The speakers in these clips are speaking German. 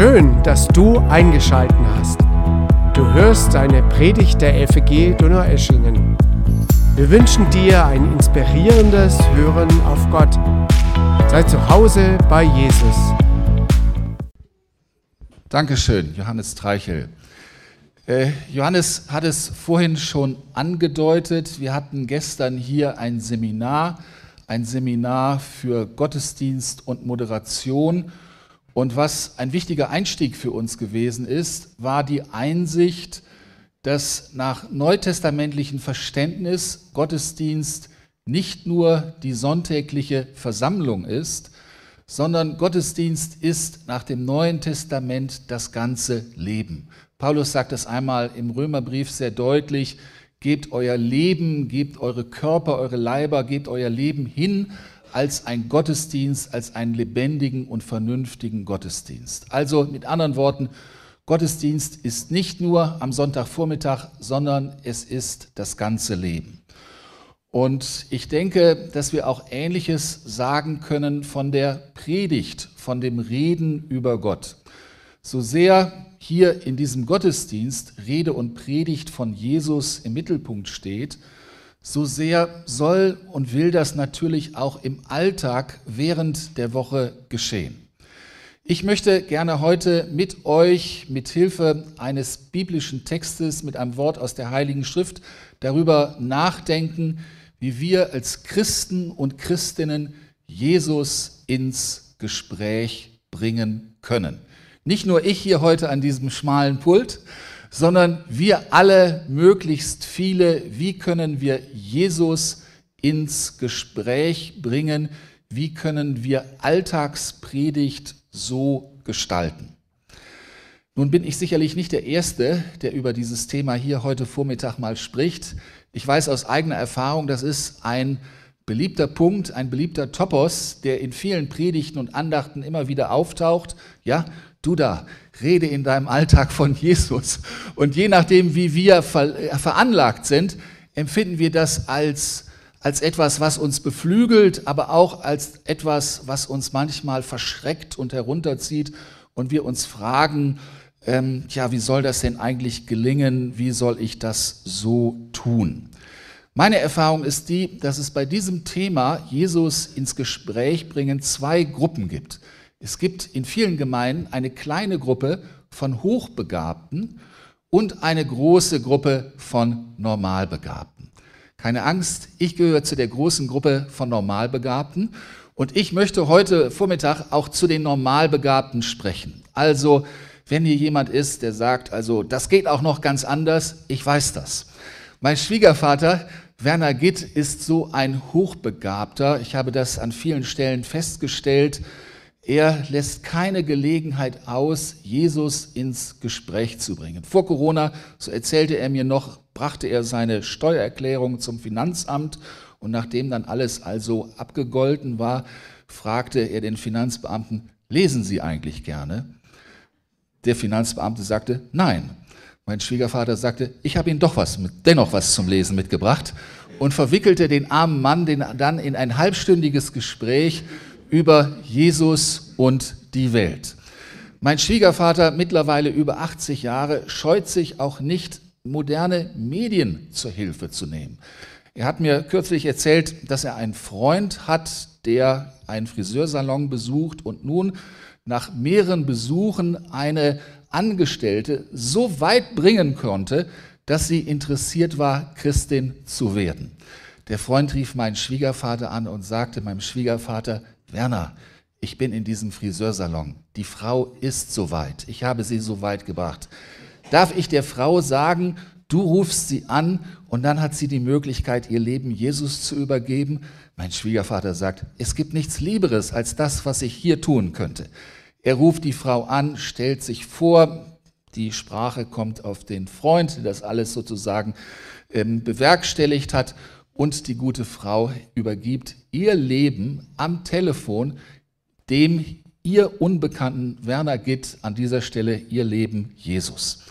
Schön, dass du eingeschalten hast. Du hörst eine Predigt der FG Donaueschingen. Wir wünschen dir ein inspirierendes Hören auf Gott. Sei zu Hause bei Jesus. Dankeschön, Johannes Treichel. Äh, Johannes hat es vorhin schon angedeutet. Wir hatten gestern hier ein Seminar, ein Seminar für Gottesdienst und Moderation. Und was ein wichtiger Einstieg für uns gewesen ist, war die Einsicht, dass nach neutestamentlichem Verständnis Gottesdienst nicht nur die sonntägliche Versammlung ist, sondern Gottesdienst ist nach dem Neuen Testament das ganze Leben. Paulus sagt es einmal im Römerbrief sehr deutlich, gebt euer Leben, gebt eure Körper, eure Leiber, gebt euer Leben hin als ein Gottesdienst, als einen lebendigen und vernünftigen Gottesdienst. Also mit anderen Worten, Gottesdienst ist nicht nur am Sonntagvormittag, sondern es ist das ganze Leben. Und ich denke, dass wir auch Ähnliches sagen können von der Predigt, von dem Reden über Gott. So sehr hier in diesem Gottesdienst Rede und Predigt von Jesus im Mittelpunkt steht, so sehr soll und will das natürlich auch im Alltag während der Woche geschehen. Ich möchte gerne heute mit euch mit Hilfe eines biblischen Textes mit einem Wort aus der Heiligen Schrift darüber nachdenken, wie wir als Christen und Christinnen Jesus ins Gespräch bringen können. Nicht nur ich hier heute an diesem schmalen Pult, sondern wir alle, möglichst viele, wie können wir Jesus ins Gespräch bringen, wie können wir Alltagspredigt so gestalten. Nun bin ich sicherlich nicht der Erste, der über dieses Thema hier heute Vormittag mal spricht. Ich weiß aus eigener Erfahrung, das ist ein beliebter Punkt, ein beliebter Topos, der in vielen Predigten und Andachten immer wieder auftaucht. Ja, Du da, rede in deinem Alltag von Jesus. Und je nachdem, wie wir äh, veranlagt sind, empfinden wir das als, als etwas, was uns beflügelt, aber auch als etwas, was uns manchmal verschreckt und herunterzieht und wir uns fragen, ähm, ja, wie soll das denn eigentlich gelingen? Wie soll ich das so tun? Meine Erfahrung ist die, dass es bei diesem Thema Jesus ins Gespräch bringen zwei Gruppen gibt. Es gibt in vielen Gemeinden eine kleine Gruppe von Hochbegabten und eine große Gruppe von Normalbegabten. Keine Angst, ich gehöre zu der großen Gruppe von Normalbegabten und ich möchte heute Vormittag auch zu den Normalbegabten sprechen. Also, wenn hier jemand ist, der sagt, also das geht auch noch ganz anders, ich weiß das. Mein Schwiegervater Werner Gitt ist so ein Hochbegabter. Ich habe das an vielen Stellen festgestellt. Er lässt keine Gelegenheit aus, Jesus ins Gespräch zu bringen. Vor Corona, so erzählte er mir noch, brachte er seine Steuererklärung zum Finanzamt und nachdem dann alles also abgegolten war, fragte er den Finanzbeamten, lesen Sie eigentlich gerne? Der Finanzbeamte sagte, nein. Mein Schwiegervater sagte, ich habe Ihnen doch was, dennoch was zum Lesen mitgebracht und verwickelte den armen Mann den, dann in ein halbstündiges Gespräch über Jesus und die Welt. Mein Schwiegervater, mittlerweile über 80 Jahre, scheut sich auch nicht, moderne Medien zur Hilfe zu nehmen. Er hat mir kürzlich erzählt, dass er einen Freund hat, der einen Friseursalon besucht und nun nach mehreren Besuchen eine Angestellte so weit bringen konnte, dass sie interessiert war, Christin zu werden. Der Freund rief meinen Schwiegervater an und sagte meinem Schwiegervater, Werner, ich bin in diesem Friseursalon. Die Frau ist soweit. Ich habe sie so weit gebracht. Darf ich der Frau sagen, du rufst sie an und dann hat sie die Möglichkeit, ihr Leben Jesus zu übergeben? Mein Schwiegervater sagt, es gibt nichts Lieberes als das, was ich hier tun könnte. Er ruft die Frau an, stellt sich vor, die Sprache kommt auf den Freund, der das alles sozusagen ähm, bewerkstelligt hat und die gute Frau übergibt ihr Leben am Telefon dem ihr unbekannten Werner Gitt an dieser Stelle ihr Leben Jesus.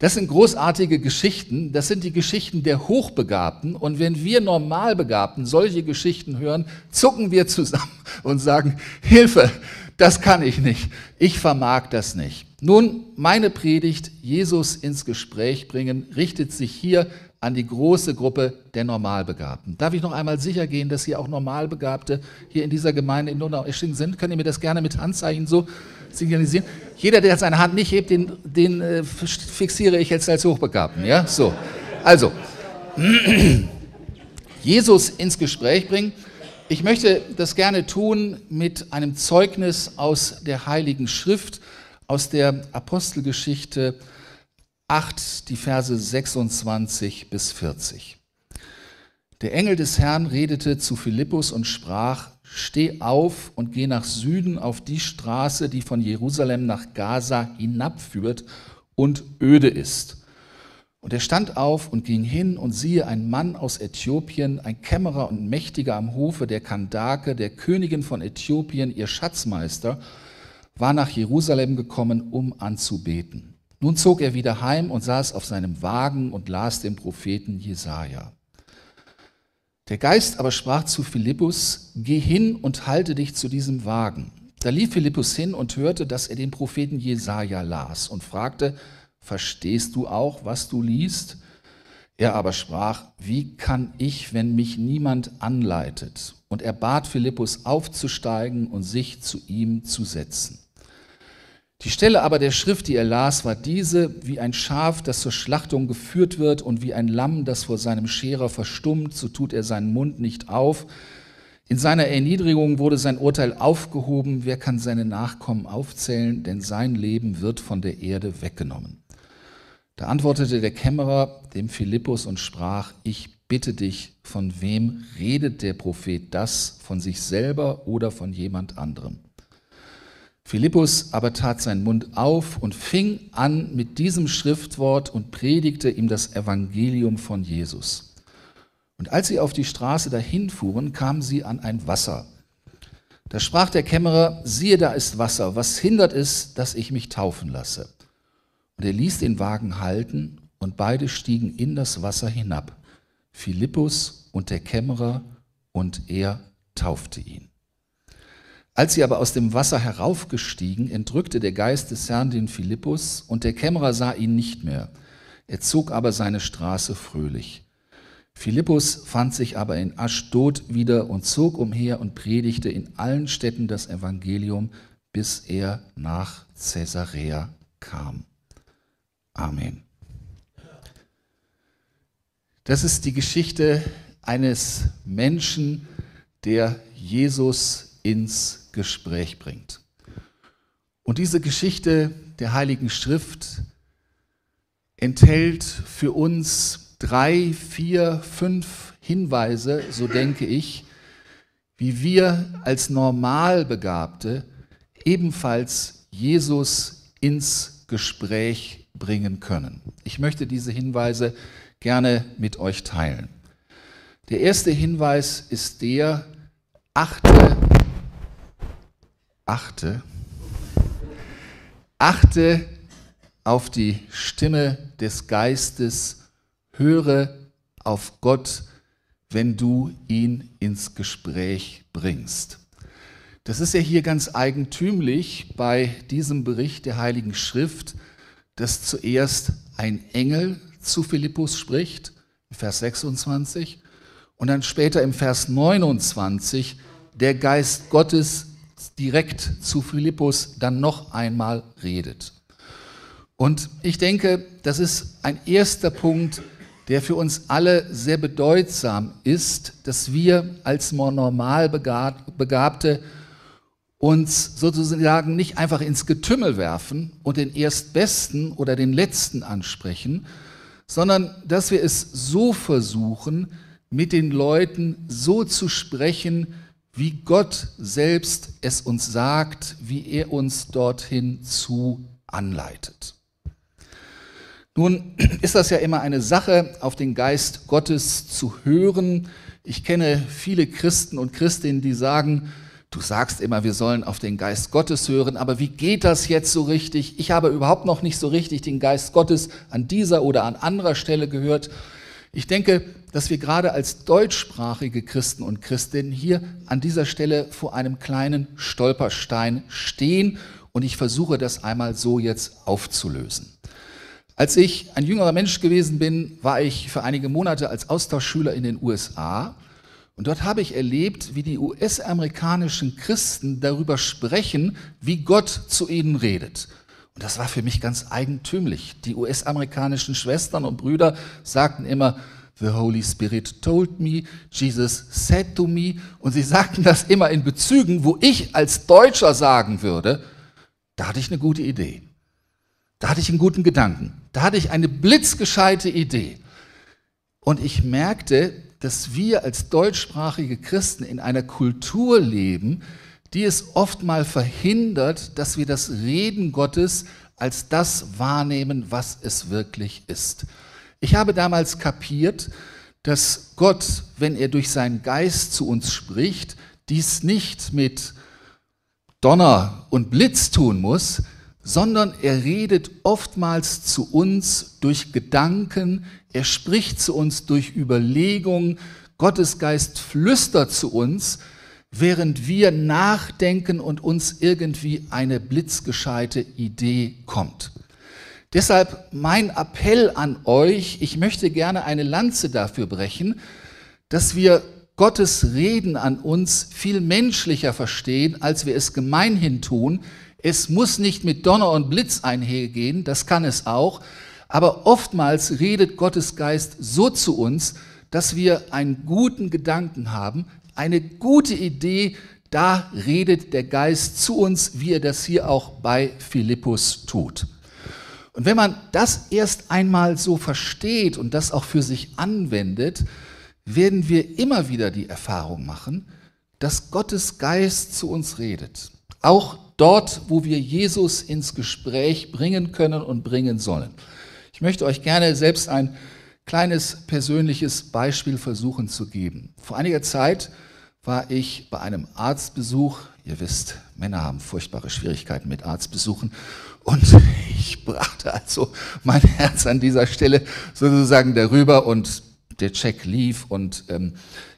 Das sind großartige Geschichten, das sind die Geschichten der Hochbegabten und wenn wir Normalbegabten solche Geschichten hören, zucken wir zusammen und sagen, Hilfe, Das kann ich nicht. Ich vermag das nicht. Nun, meine Predigt, Jesus ins Gespräch bringen, richtet sich hier an die große Gruppe der Normalbegabten. Darf ich noch einmal sicher gehen, dass hier auch Normalbegabte hier in dieser Gemeinde in Donau-Esching sind? Könnt ihr mir das gerne mit Handzeichen so signalisieren? Jeder, der seine Hand nicht hebt, den, den äh, fixiere ich jetzt als Hochbegabten. Ja, so. Also, Jesus ins Gespräch bringen. Ich möchte das gerne tun mit einem Zeugnis aus der Heiligen Schrift, aus der Apostelgeschichte 8, die Verse 26 bis 40. Der Engel des Herrn redete zu Philippus und sprach, Steh auf und geh nach Süden auf die Straße, die von Jerusalem nach Gaza hinabführt und öde ist. Und er stand auf und ging hin, und siehe, ein Mann aus Äthiopien, ein Kämmerer und Mächtiger am Hofe der Kandake, der Königin von Äthiopien, ihr Schatzmeister, war nach Jerusalem gekommen, um anzubeten. Nun zog er wieder heim und saß auf seinem Wagen und las den Propheten Jesaja. Der Geist aber sprach zu Philippus: Geh hin und halte dich zu diesem Wagen. Da lief Philippus hin und hörte, dass er den Propheten Jesaja las und fragte: Verstehst du auch, was du liest? Er aber sprach, wie kann ich, wenn mich niemand anleitet? Und er bat Philippus aufzusteigen und sich zu ihm zu setzen. Die Stelle aber der Schrift, die er las, war diese, wie ein Schaf, das zur Schlachtung geführt wird und wie ein Lamm, das vor seinem Scherer verstummt, so tut er seinen Mund nicht auf. In seiner Erniedrigung wurde sein Urteil aufgehoben, wer kann seine Nachkommen aufzählen, denn sein Leben wird von der Erde weggenommen. Da antwortete der Kämmerer dem Philippus und sprach, ich bitte dich, von wem redet der Prophet das, von sich selber oder von jemand anderem? Philippus aber tat seinen Mund auf und fing an mit diesem Schriftwort und predigte ihm das Evangelium von Jesus. Und als sie auf die Straße dahin fuhren, kamen sie an ein Wasser. Da sprach der Kämmerer, siehe, da ist Wasser, was hindert es, dass ich mich taufen lasse? Und er ließ den Wagen halten und beide stiegen in das Wasser hinab, Philippus und der Kämmerer, und er taufte ihn. Als sie aber aus dem Wasser heraufgestiegen, entrückte der Geist des Herrn den Philippus, und der Kämmerer sah ihn nicht mehr. Er zog aber seine Straße fröhlich. Philippus fand sich aber in Aschdod wieder und zog umher und predigte in allen Städten das Evangelium, bis er nach Caesarea kam. Amen. Das ist die Geschichte eines Menschen, der Jesus ins Gespräch bringt. Und diese Geschichte der Heiligen Schrift enthält für uns drei, vier, fünf Hinweise, so denke ich, wie wir als Normalbegabte ebenfalls Jesus ins Gespräch bringen können. Ich möchte diese Hinweise gerne mit euch teilen. Der erste Hinweis ist der, achte, achte, achte auf die Stimme des Geistes, höre auf Gott, wenn du ihn ins Gespräch bringst. Das ist ja hier ganz eigentümlich bei diesem Bericht der Heiligen Schrift, dass zuerst ein Engel zu Philippus spricht, Vers 26, und dann später im Vers 29 der Geist Gottes direkt zu Philippus dann noch einmal redet. Und ich denke, das ist ein erster Punkt, der für uns alle sehr bedeutsam ist, dass wir als normal begabte uns sozusagen nicht einfach ins Getümmel werfen und den Erstbesten oder den Letzten ansprechen, sondern dass wir es so versuchen, mit den Leuten so zu sprechen, wie Gott selbst es uns sagt, wie er uns dorthin zu anleitet. Nun ist das ja immer eine Sache, auf den Geist Gottes zu hören. Ich kenne viele Christen und Christinnen, die sagen, Du sagst immer, wir sollen auf den Geist Gottes hören, aber wie geht das jetzt so richtig? Ich habe überhaupt noch nicht so richtig den Geist Gottes an dieser oder an anderer Stelle gehört. Ich denke, dass wir gerade als deutschsprachige Christen und Christinnen hier an dieser Stelle vor einem kleinen Stolperstein stehen und ich versuche das einmal so jetzt aufzulösen. Als ich ein jüngerer Mensch gewesen bin, war ich für einige Monate als Austauschschüler in den USA und dort habe ich erlebt, wie die US-amerikanischen Christen darüber sprechen, wie Gott zu ihnen redet. Und das war für mich ganz eigentümlich. Die US-amerikanischen Schwestern und Brüder sagten immer, The Holy Spirit told me, Jesus said to me. Und sie sagten das immer in Bezügen, wo ich als Deutscher sagen würde, da hatte ich eine gute Idee. Da hatte ich einen guten Gedanken. Da hatte ich eine blitzgescheite Idee. Und ich merkte, dass wir als deutschsprachige Christen in einer Kultur leben, die es oft mal verhindert, dass wir das Reden Gottes als das wahrnehmen, was es wirklich ist. Ich habe damals kapiert, dass Gott, wenn er durch seinen Geist zu uns spricht, dies nicht mit Donner und Blitz tun muss, sondern er redet oftmals zu uns durch Gedanken, er spricht zu uns durch Überlegungen, Gottes Geist flüstert zu uns, während wir nachdenken und uns irgendwie eine blitzgescheite Idee kommt. Deshalb mein Appell an euch, ich möchte gerne eine Lanze dafür brechen, dass wir Gottes Reden an uns viel menschlicher verstehen, als wir es gemeinhin tun. Es muss nicht mit Donner und Blitz einhergehen, das kann es auch, aber oftmals redet Gottes Geist so zu uns, dass wir einen guten Gedanken haben, eine gute Idee, da redet der Geist zu uns, wie er das hier auch bei Philippus tut. Und wenn man das erst einmal so versteht und das auch für sich anwendet, werden wir immer wieder die Erfahrung machen, dass Gottes Geist zu uns redet. Auch dort, wo wir Jesus ins Gespräch bringen können und bringen sollen. Ich möchte euch gerne selbst ein kleines persönliches Beispiel versuchen zu geben. Vor einiger Zeit war ich bei einem Arztbesuch. Ihr wisst, Männer haben furchtbare Schwierigkeiten mit Arztbesuchen. Und ich brachte also mein Herz an dieser Stelle sozusagen darüber und der Check lief und ähm,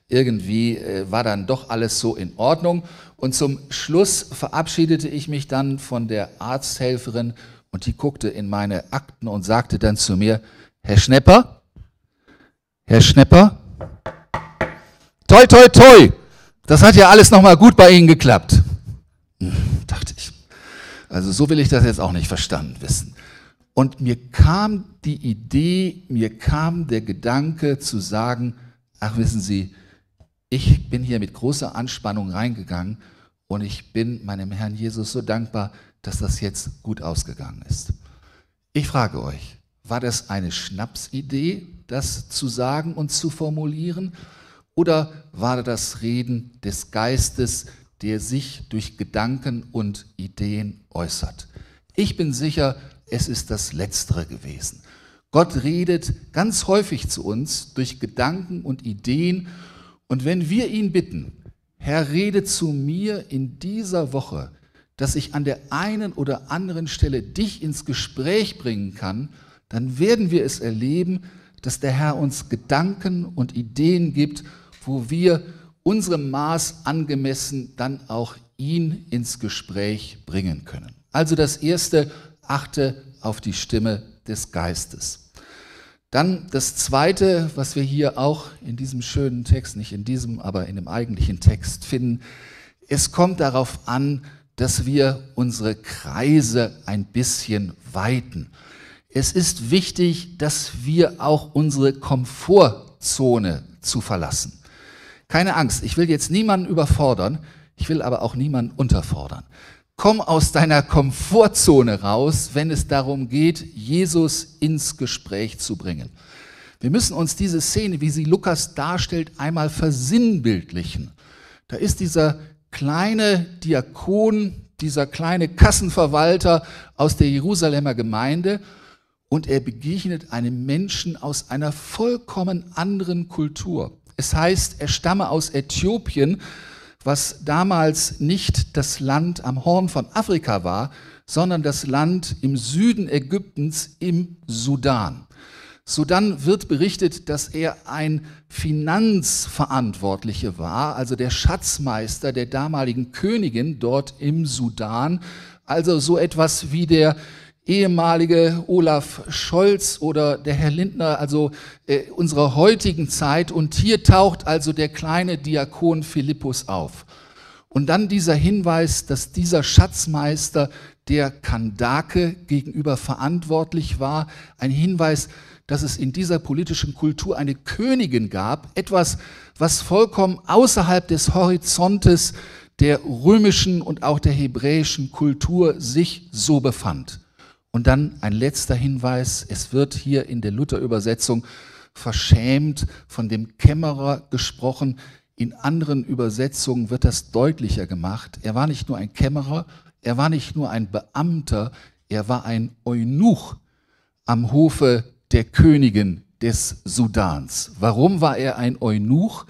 irgendwie äh, war dann doch alles so in Ordnung. Und zum Schluss verabschiedete ich mich dann von der Arzthelferin und die guckte in meine Akten und sagte dann zu mir, Herr Schnepper, Herr Schnepper, toi, toi, toi, das hat ja alles nochmal gut bei Ihnen geklappt. Also so will ich das jetzt auch nicht verstanden wissen. Und mir kam die Idee, mir kam der Gedanke zu sagen, ach wissen Sie, ich bin hier mit großer Anspannung reingegangen und ich bin meinem Herrn Jesus so dankbar, dass das jetzt gut ausgegangen ist. Ich frage euch, war das eine Schnapsidee, das zu sagen und zu formulieren? Oder war das Reden des Geistes, der sich durch Gedanken und Ideen äußert? Ich bin sicher, es ist das Letztere gewesen. Gott redet ganz häufig zu uns durch Gedanken und Ideen. Und wenn wir ihn bitten, Herr, rede zu mir in dieser Woche, dass ich an der einen oder anderen Stelle dich ins Gespräch bringen kann, dann werden wir es erleben, dass der Herr uns Gedanken und Ideen gibt wo wir unserem Maß angemessen dann auch ihn ins Gespräch bringen können. Also das erste, achte auf die Stimme des Geistes. Dann das zweite, was wir hier auch in diesem schönen Text, nicht in diesem, aber in dem eigentlichen Text finden, es kommt darauf an, dass wir unsere Kreise ein bisschen weiten. Es ist wichtig, dass wir auch unsere Komfortzone zu verlassen. Keine Angst, ich will jetzt niemanden überfordern, ich will aber auch niemanden unterfordern. Komm aus deiner Komfortzone raus, wenn es darum geht, Jesus ins Gespräch zu bringen. Wir müssen uns diese Szene, wie sie Lukas darstellt, einmal versinnbildlichen. Da ist dieser kleine Diakon, dieser kleine Kassenverwalter aus der Jerusalemer Gemeinde und er begegnet einem Menschen aus einer vollkommen anderen Kultur. Es heißt, er stamme aus Äthiopien, was damals nicht das Land am Horn von Afrika war, sondern das Land im Süden Ägyptens im Sudan. So dann wird berichtet, dass er ein Finanzverantwortliche war, also der Schatzmeister der damaligen Königin dort im Sudan, also so etwas wie der ehemalige Olaf Scholz oder der Herr Lindner, also äh, unserer heutigen Zeit. Und hier taucht also der kleine Diakon Philippus auf. Und dann dieser Hinweis, dass dieser Schatzmeister der Kandake gegenüber verantwortlich war, ein Hinweis, dass es in dieser politischen Kultur eine Königin gab, etwas, was vollkommen außerhalb des Horizontes der römischen und auch der hebräischen Kultur sich so befand. Und dann ein letzter Hinweis, es wird hier in der Luther-Übersetzung verschämt von dem Kämmerer gesprochen. In anderen Übersetzungen wird das deutlicher gemacht. Er war nicht nur ein Kämmerer, er war nicht nur ein Beamter, er war ein Eunuch am Hofe der Königin des Sudans. Warum war er ein Eunuch?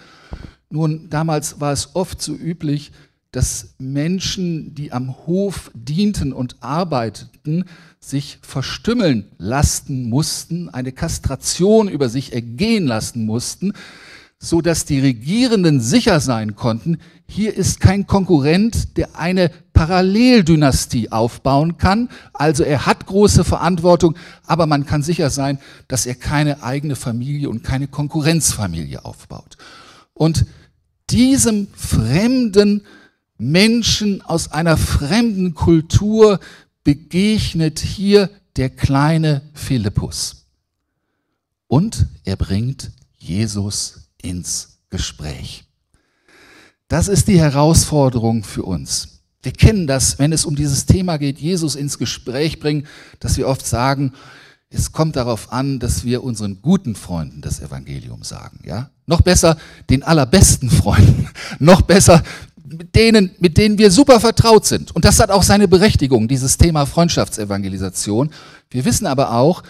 Nun, damals war es oft so üblich, dass Menschen, die am Hof dienten und arbeiteten, sich verstümmeln lassen mussten, eine Kastration über sich ergehen lassen mussten, so dass die Regierenden sicher sein konnten, hier ist kein Konkurrent, der eine Paralleldynastie aufbauen kann. Also er hat große Verantwortung, aber man kann sicher sein, dass er keine eigene Familie und keine Konkurrenzfamilie aufbaut. Und diesem fremden Menschen aus einer fremden Kultur begegnet hier der kleine Philippus. Und er bringt Jesus ins Gespräch. Das ist die Herausforderung für uns. Wir kennen das, wenn es um dieses Thema geht, Jesus ins Gespräch bringen, dass wir oft sagen, es kommt darauf an, dass wir unseren guten Freunden das Evangelium sagen, ja? Noch besser den allerbesten Freunden. Noch besser mit denen, mit denen wir super vertraut sind. Und das hat auch seine Berechtigung, dieses Thema Freundschaftsevangelisation. Wir wissen aber auch,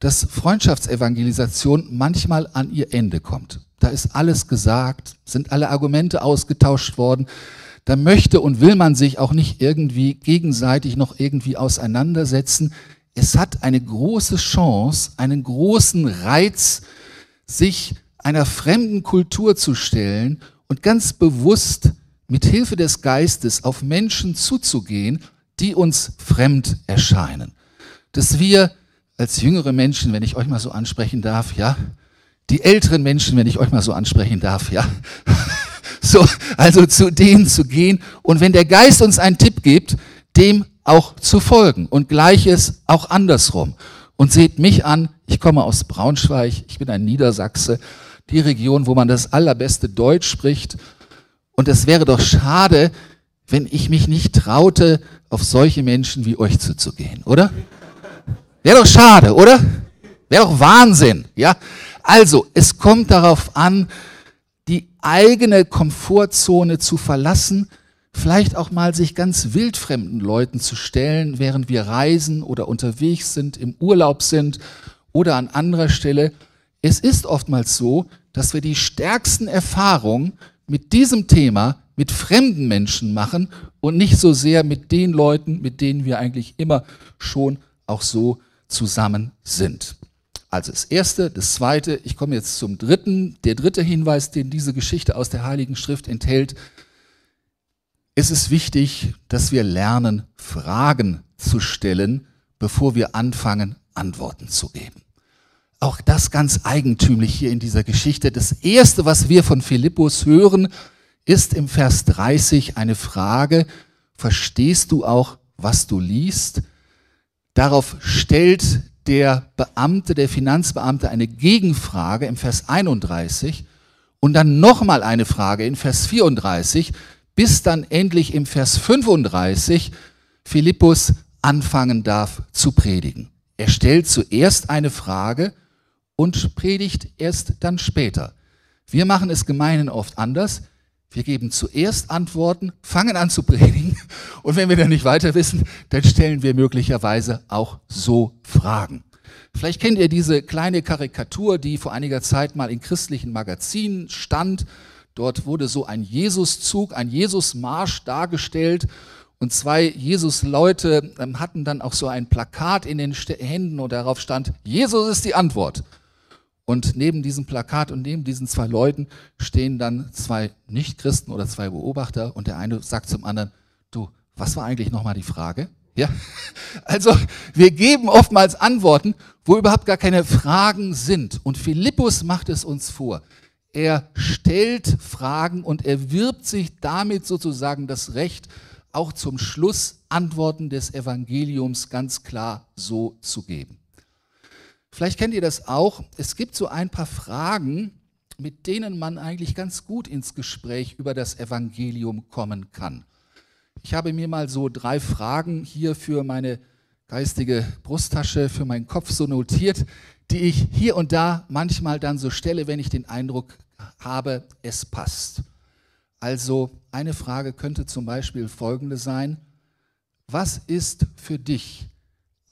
dass Freundschaftsevangelisation manchmal an ihr Ende kommt. Da ist alles gesagt, sind alle Argumente ausgetauscht worden. Da möchte und will man sich auch nicht irgendwie gegenseitig noch irgendwie auseinandersetzen. Es hat eine große Chance, einen großen Reiz, sich einer fremden Kultur zu stellen und ganz bewusst mit Hilfe des Geistes auf Menschen zuzugehen, die uns fremd erscheinen. Dass wir als jüngere Menschen, wenn ich euch mal so ansprechen darf, ja, die älteren Menschen, wenn ich euch mal so ansprechen darf, ja, so, also zu denen zu gehen und wenn der Geist uns einen Tipp gibt, dem auch zu folgen und gleiches auch andersrum. Und seht mich an, ich komme aus Braunschweig, ich bin ein Niedersachse, die Region, wo man das allerbeste Deutsch spricht und es wäre doch schade, wenn ich mich nicht traute, auf solche Menschen wie euch zuzugehen, oder? Wäre doch schade, oder? Wäre doch Wahnsinn, ja? Also, es kommt darauf an, die eigene Komfortzone zu verlassen, vielleicht auch mal sich ganz wildfremden Leuten zu stellen, während wir reisen oder unterwegs sind, im Urlaub sind oder an anderer Stelle. Es ist oftmals so, dass wir die stärksten Erfahrungen mit diesem Thema mit fremden Menschen machen und nicht so sehr mit den Leuten, mit denen wir eigentlich immer schon auch so zusammen sind. Also das Erste, das Zweite, ich komme jetzt zum Dritten. Der dritte Hinweis, den diese Geschichte aus der Heiligen Schrift enthält, es ist wichtig, dass wir lernen, Fragen zu stellen, bevor wir anfangen, Antworten zu geben. Auch das ganz eigentümlich hier in dieser Geschichte. Das Erste, was wir von Philippus hören, ist im Vers 30 eine Frage, verstehst du auch, was du liest? Darauf stellt der Beamte, der Finanzbeamte eine Gegenfrage im Vers 31 und dann nochmal eine Frage in Vers 34, bis dann endlich im Vers 35 Philippus anfangen darf zu predigen. Er stellt zuerst eine Frage und predigt erst dann später. Wir machen es gemeinen oft anders. Wir geben zuerst Antworten, fangen an zu predigen und wenn wir dann nicht weiter wissen, dann stellen wir möglicherweise auch so Fragen. Vielleicht kennt ihr diese kleine Karikatur, die vor einiger Zeit mal in christlichen Magazinen stand. Dort wurde so ein Jesuszug, ein Jesusmarsch dargestellt und zwei Jesus-Leute ähm, hatten dann auch so ein Plakat in den Händen und darauf stand, Jesus ist die Antwort. Und neben diesem Plakat und neben diesen zwei Leuten stehen dann zwei Nichtchristen oder zwei Beobachter und der eine sagt zum anderen, du, was war eigentlich nochmal die Frage? Ja, also wir geben oftmals Antworten, wo überhaupt gar keine Fragen sind. Und Philippus macht es uns vor. Er stellt Fragen und er wirbt sich damit sozusagen das Recht, auch zum Schluss Antworten des Evangeliums ganz klar so zu geben. Vielleicht kennt ihr das auch. Es gibt so ein paar Fragen, mit denen man eigentlich ganz gut ins Gespräch über das Evangelium kommen kann. Ich habe mir mal so drei Fragen hier für meine geistige Brusttasche, für meinen Kopf so notiert, die ich hier und da manchmal dann so stelle, wenn ich den Eindruck habe, es passt. Also eine Frage könnte zum Beispiel folgende sein. Was ist für dich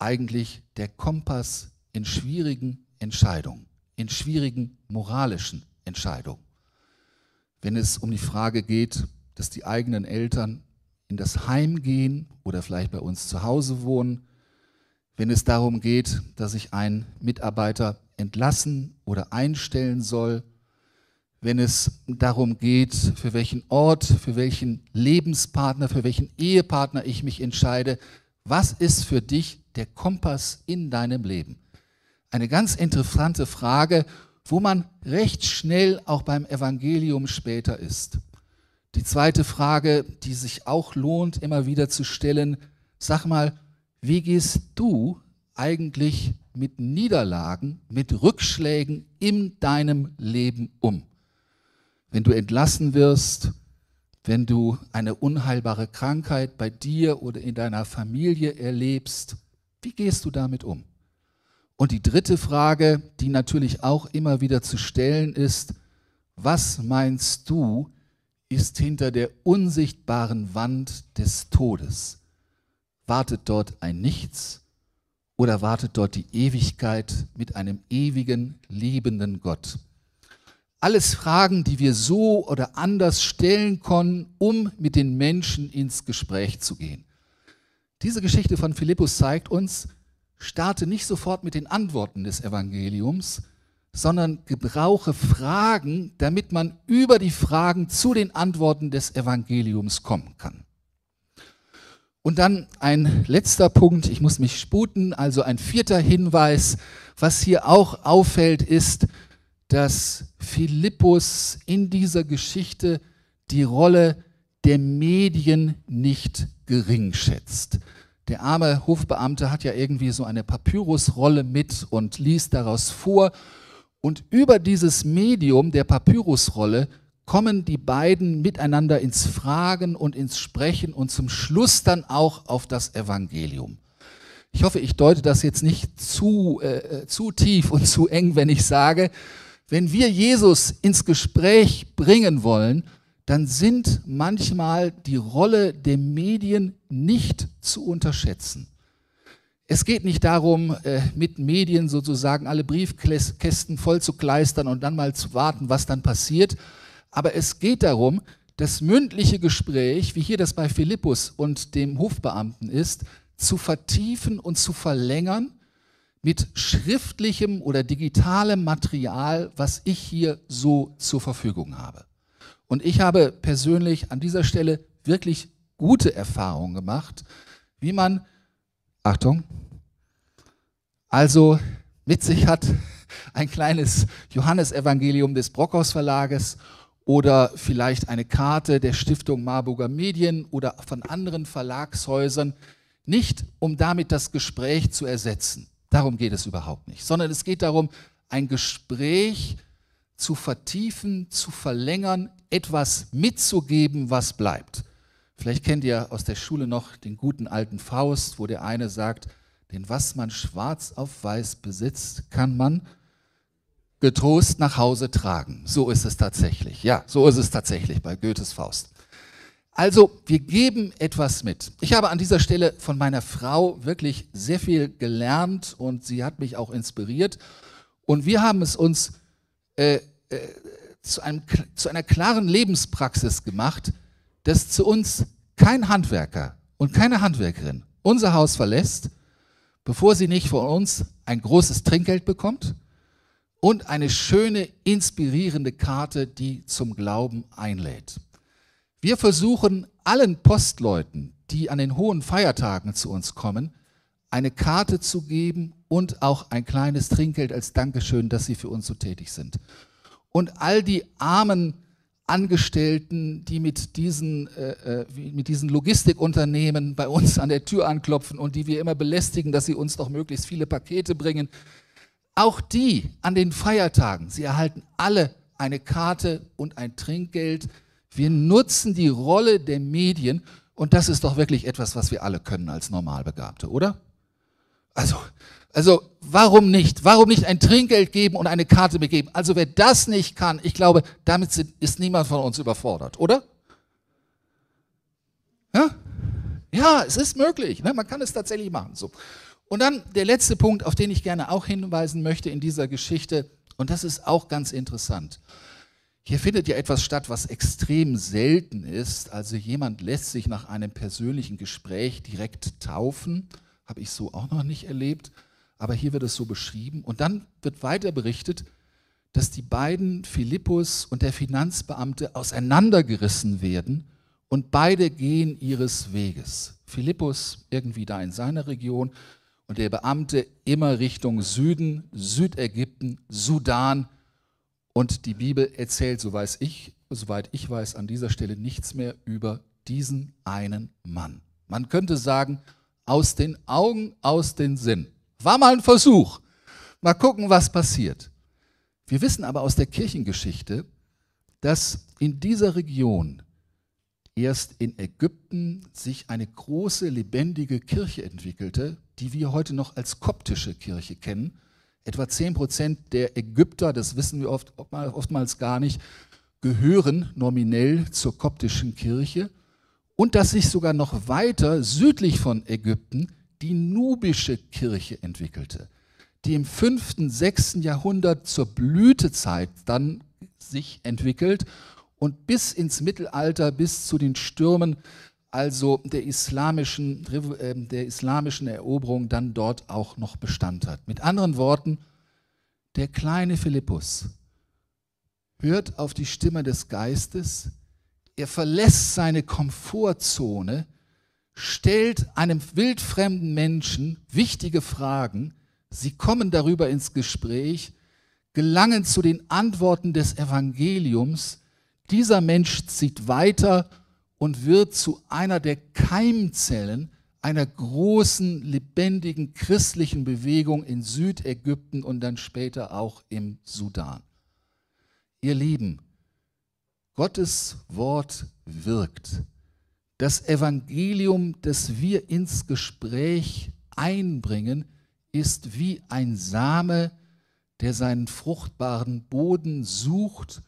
eigentlich der Kompass in schwierigen Entscheidungen, in schwierigen moralischen Entscheidungen? Wenn es um die Frage geht, dass die eigenen Eltern in das Heim gehen oder vielleicht bei uns zu Hause wohnen, wenn es darum geht, dass ich einen Mitarbeiter entlassen oder einstellen soll, wenn es darum geht, für welchen Ort, für welchen Lebenspartner, für welchen Ehepartner ich mich entscheide. Was ist für dich der Kompass in deinem Leben? Eine ganz interessante Frage, wo man recht schnell auch beim Evangelium später ist. Die zweite Frage, die sich auch lohnt, immer wieder zu stellen, sag mal, wie gehst du eigentlich mit Niederlagen, mit Rückschlägen in deinem Leben um? wenn du entlassen wirst, wenn du eine unheilbare Krankheit bei dir oder in deiner Familie erlebst, wie gehst du damit um? Und die dritte Frage, die natürlich auch immer wieder zu stellen ist, was meinst du, ist hinter der unsichtbaren Wand des Todes? Wartet dort ein Nichts oder wartet dort die Ewigkeit mit einem ewigen, liebenden Gott? Alles Fragen, die wir so oder anders stellen können, um mit den Menschen ins Gespräch zu gehen. Diese Geschichte von Philippus zeigt uns, starte nicht sofort mit den Antworten des Evangeliums, sondern gebrauche Fragen, damit man über die Fragen zu den Antworten des Evangeliums kommen kann. Und dann ein letzter Punkt, ich muss mich sputen, also ein vierter Hinweis, was hier auch auffällt, ist, dass Philippus in dieser Geschichte die Rolle der Medien nicht gering schätzt. Der arme Hofbeamte hat ja irgendwie so eine Papyrusrolle mit und liest daraus vor. Und über dieses Medium der Papyrusrolle kommen die beiden miteinander ins Fragen und ins Sprechen und zum Schluss dann auch auf das Evangelium. Ich hoffe, ich deute das jetzt nicht zu, äh, zu tief und zu eng, wenn ich sage, wenn wir Jesus ins Gespräch bringen wollen, dann sind manchmal die Rolle der Medien nicht zu unterschätzen. Es geht nicht darum, äh, mit Medien sozusagen alle Briefkästen voll zu kleistern und dann mal zu warten, was dann passiert. Aber es geht darum, das mündliche Gespräch, wie hier das bei Philippus und dem Hofbeamten ist, zu vertiefen und zu verlängern mit schriftlichem oder digitalem Material, was ich hier so zur Verfügung habe. Und ich habe persönlich an dieser Stelle wirklich gute Erfahrungen gemacht, wie man, Achtung, also mit sich hat ein kleines Johannesevangelium des Brockhaus Verlages oder vielleicht eine Karte der Stiftung Marburger Medien oder von anderen Verlagshäusern, nicht um damit das Gespräch zu ersetzen, Darum geht es überhaupt nicht, sondern es geht darum, ein Gespräch zu vertiefen, zu verlängern, etwas mitzugeben, was bleibt. Vielleicht kennt ihr aus der Schule noch den guten alten Faust, wo der eine sagt, denn was man schwarz auf weiß besitzt, kann man getrost nach Hause tragen. So ist es tatsächlich. Ja, so ist es tatsächlich bei Goethes Faust. Also, wir geben etwas mit. Ich habe an dieser Stelle von meiner Frau wirklich sehr viel gelernt und sie hat mich auch inspiriert. Und wir haben es uns äh, äh, zu, einem, zu einer klaren Lebenspraxis gemacht, dass zu uns kein Handwerker und keine Handwerkerin unser Haus verlässt, bevor sie nicht von uns ein großes Trinkgeld bekommt und eine schöne, inspirierende Karte, die zum Glauben einlädt. Wir versuchen allen Postleuten, die an den hohen Feiertagen zu uns kommen, eine Karte zu geben und auch ein kleines Trinkgeld als Dankeschön, dass sie für uns so tätig sind. Und all die armen Angestellten, die mit diesen, äh, äh mit diesen Logistikunternehmen bei uns an der Tür anklopfen und die wir immer belästigen, dass sie uns doch möglichst viele Pakete bringen, auch die an den Feiertagen, sie erhalten alle eine Karte und ein Trinkgeld. Wir nutzen die Rolle der Medien und das ist doch wirklich etwas, was wir alle können als Normalbegabte, oder? Also, also warum nicht? Warum nicht ein Trinkgeld geben und eine Karte begeben? Also wer das nicht kann, ich glaube, damit ist niemand von uns überfordert, oder? Ja, ja es ist möglich. Ne? Man kann es tatsächlich machen. So. Und dann der letzte Punkt, auf den ich gerne auch hinweisen möchte in dieser Geschichte, und das ist auch ganz interessant. Hier findet ja etwas statt, was extrem selten ist. Also jemand lässt sich nach einem persönlichen Gespräch direkt taufen habe ich so auch noch nicht erlebt, aber hier wird es so beschrieben. Und dann wird weiter berichtet, dass die beiden, Philippus und der Finanzbeamte, auseinandergerissen werden und beide gehen ihres Weges. Philippus irgendwie da in seiner Region und der Beamte immer Richtung Süden, Südägypten, Sudan. Und die Bibel erzählt, so weiß ich, soweit ich weiß, an dieser Stelle nichts mehr über diesen einen Mann. Man könnte sagen, aus den Augen, aus den Sinn. War mal ein Versuch. Mal gucken, was passiert. Wir wissen aber aus der Kirchengeschichte, dass in dieser Region erst in Ägypten sich eine große lebendige Kirche entwickelte, die wir heute noch als koptische Kirche kennen. Etwa 10 Prozent der Ägypter, das wissen wir oft, oftmals gar nicht, gehören nominell zur koptischen Kirche und dass sich sogar noch weiter südlich von Ägypten die nubische Kirche entwickelte, die im 5., 6. Jahrhundert zur Blütezeit dann sich entwickelt und bis ins Mittelalter, bis zu den Stürmen also der islamischen, ähm, der islamischen Eroberung dann dort auch noch Bestand hat. Mit anderen Worten, der kleine Philippus hört auf die Stimme des Geistes, er verlässt seine Komfortzone, stellt einem wildfremden Menschen wichtige Fragen, sie kommen darüber ins Gespräch, gelangen zu den Antworten des Evangeliums, dieser Mensch zieht weiter und wird zu einer der Keimzellen einer großen, lebendigen christlichen Bewegung in Südägypten und dann später auch im Sudan. Ihr Lieben, Gottes Wort wirkt. Das Evangelium, das wir ins Gespräch einbringen, ist wie ein Same, der seinen fruchtbaren Boden sucht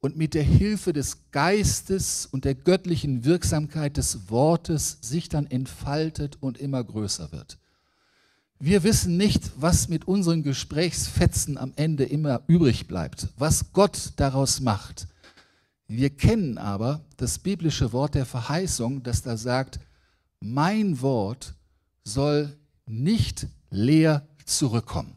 und mit der Hilfe des Geistes und der göttlichen Wirksamkeit des Wortes sich dann entfaltet und immer größer wird. Wir wissen nicht, was mit unseren Gesprächsfetzen am Ende immer übrig bleibt, was Gott daraus macht. Wir kennen aber das biblische Wort der Verheißung, das da sagt, mein Wort soll nicht leer zurückkommen.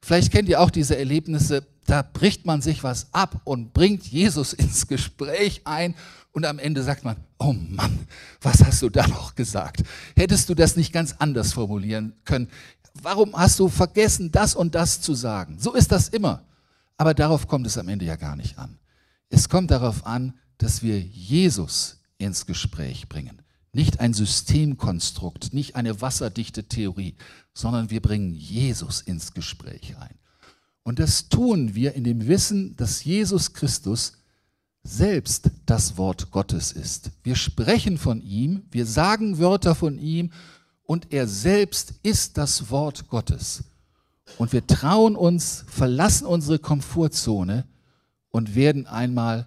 Vielleicht kennt ihr auch diese Erlebnisse, da bricht man sich was ab und bringt Jesus ins Gespräch ein und am Ende sagt man, oh Mann, was hast du da noch gesagt? Hättest du das nicht ganz anders formulieren können? Warum hast du vergessen, das und das zu sagen? So ist das immer. Aber darauf kommt es am Ende ja gar nicht an. Es kommt darauf an, dass wir Jesus ins Gespräch bringen. Nicht ein Systemkonstrukt, nicht eine wasserdichte Theorie, sondern wir bringen Jesus ins Gespräch rein. Und das tun wir in dem Wissen, dass Jesus Christus selbst das Wort Gottes ist. Wir sprechen von ihm, wir sagen Wörter von ihm und er selbst ist das Wort Gottes. Und wir trauen uns, verlassen unsere Komfortzone und werden einmal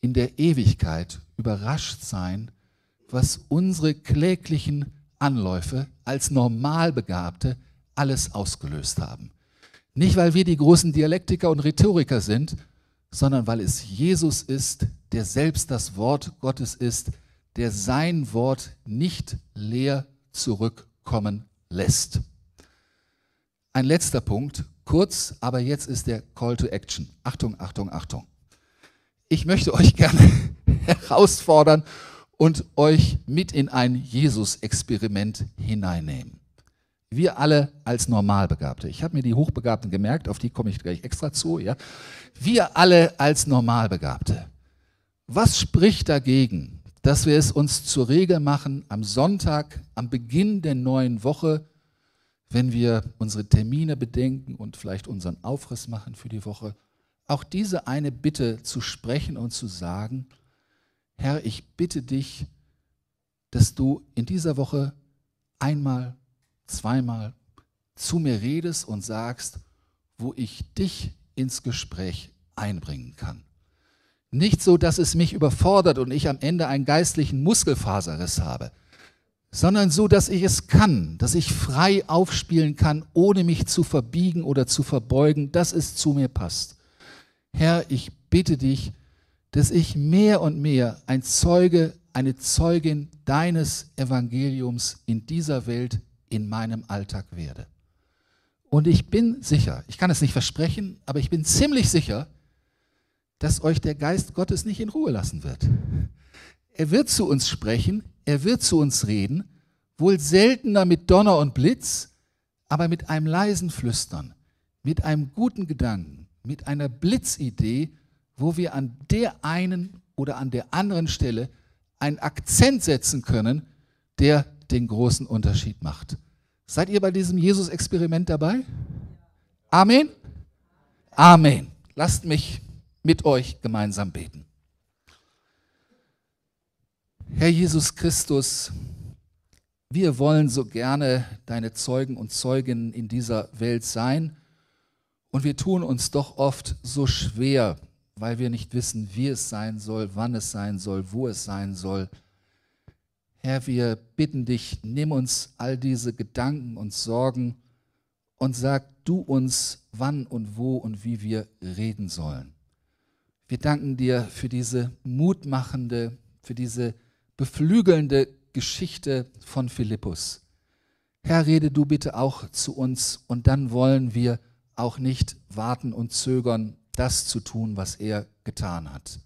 in der Ewigkeit überrascht sein, was unsere kläglichen Anläufe als Normalbegabte alles ausgelöst haben. Nicht, weil wir die großen Dialektiker und Rhetoriker sind, sondern weil es Jesus ist, der selbst das Wort Gottes ist, der sein Wort nicht leer zurückkommen lässt. Ein letzter Punkt, kurz, aber jetzt ist der Call to Action. Achtung, Achtung, Achtung. Ich möchte euch gerne herausfordern und euch mit in ein Jesus-Experiment hineinnehmen. Wir alle als Normalbegabte. Ich habe mir die Hochbegabten gemerkt, auf die komme ich gleich extra zu. Ja? Wir alle als Normalbegabte. Was spricht dagegen, dass wir es uns zur Regel machen, am Sonntag, am Beginn der neuen Woche, wenn wir unsere Termine bedenken und vielleicht unseren Aufriss machen für die Woche, auch diese eine Bitte zu sprechen und zu sagen, Herr, ich bitte dich, dass du in dieser Woche einmal, zweimal zu mir redest und sagst, wo ich dich ins Gespräch einbringen kann. Nicht so, dass es mich überfordert und ich am Ende einen geistlichen Muskelfaserriss habe, sondern so, dass ich es kann, dass ich frei aufspielen kann, ohne mich zu verbiegen oder zu verbeugen, dass es zu mir passt. Herr, ich bitte dich, dass ich mehr und mehr ein Zeuge, eine Zeugin deines Evangeliums in dieser Welt, in meinem Alltag werde. Und ich bin sicher, ich kann es nicht versprechen, aber ich bin ziemlich sicher, dass euch der Geist Gottes nicht in Ruhe lassen wird. Er wird zu uns sprechen, er wird zu uns reden, wohl seltener mit Donner und Blitz, aber mit einem leisen Flüstern, mit einem guten Gedanken, mit einer Blitzidee, wo wir an der einen oder an der anderen Stelle einen Akzent setzen können, der den großen Unterschied macht. Seid ihr bei diesem Jesus-Experiment dabei? Amen? Amen. Lasst mich mit euch gemeinsam beten. Herr Jesus Christus, wir wollen so gerne deine Zeugen und Zeuginnen in dieser Welt sein und wir tun uns doch oft so schwer, weil wir nicht wissen, wie es sein soll, wann es sein soll, wo es sein soll. Herr, wir bitten dich, nimm uns all diese Gedanken und Sorgen und sag du uns, wann und wo und wie wir reden sollen. Wir danken dir für diese mutmachende, für diese beflügelnde Geschichte von Philippus. Herr, rede du bitte auch zu uns und dann wollen wir auch nicht warten und zögern, das zu tun, was er getan hat.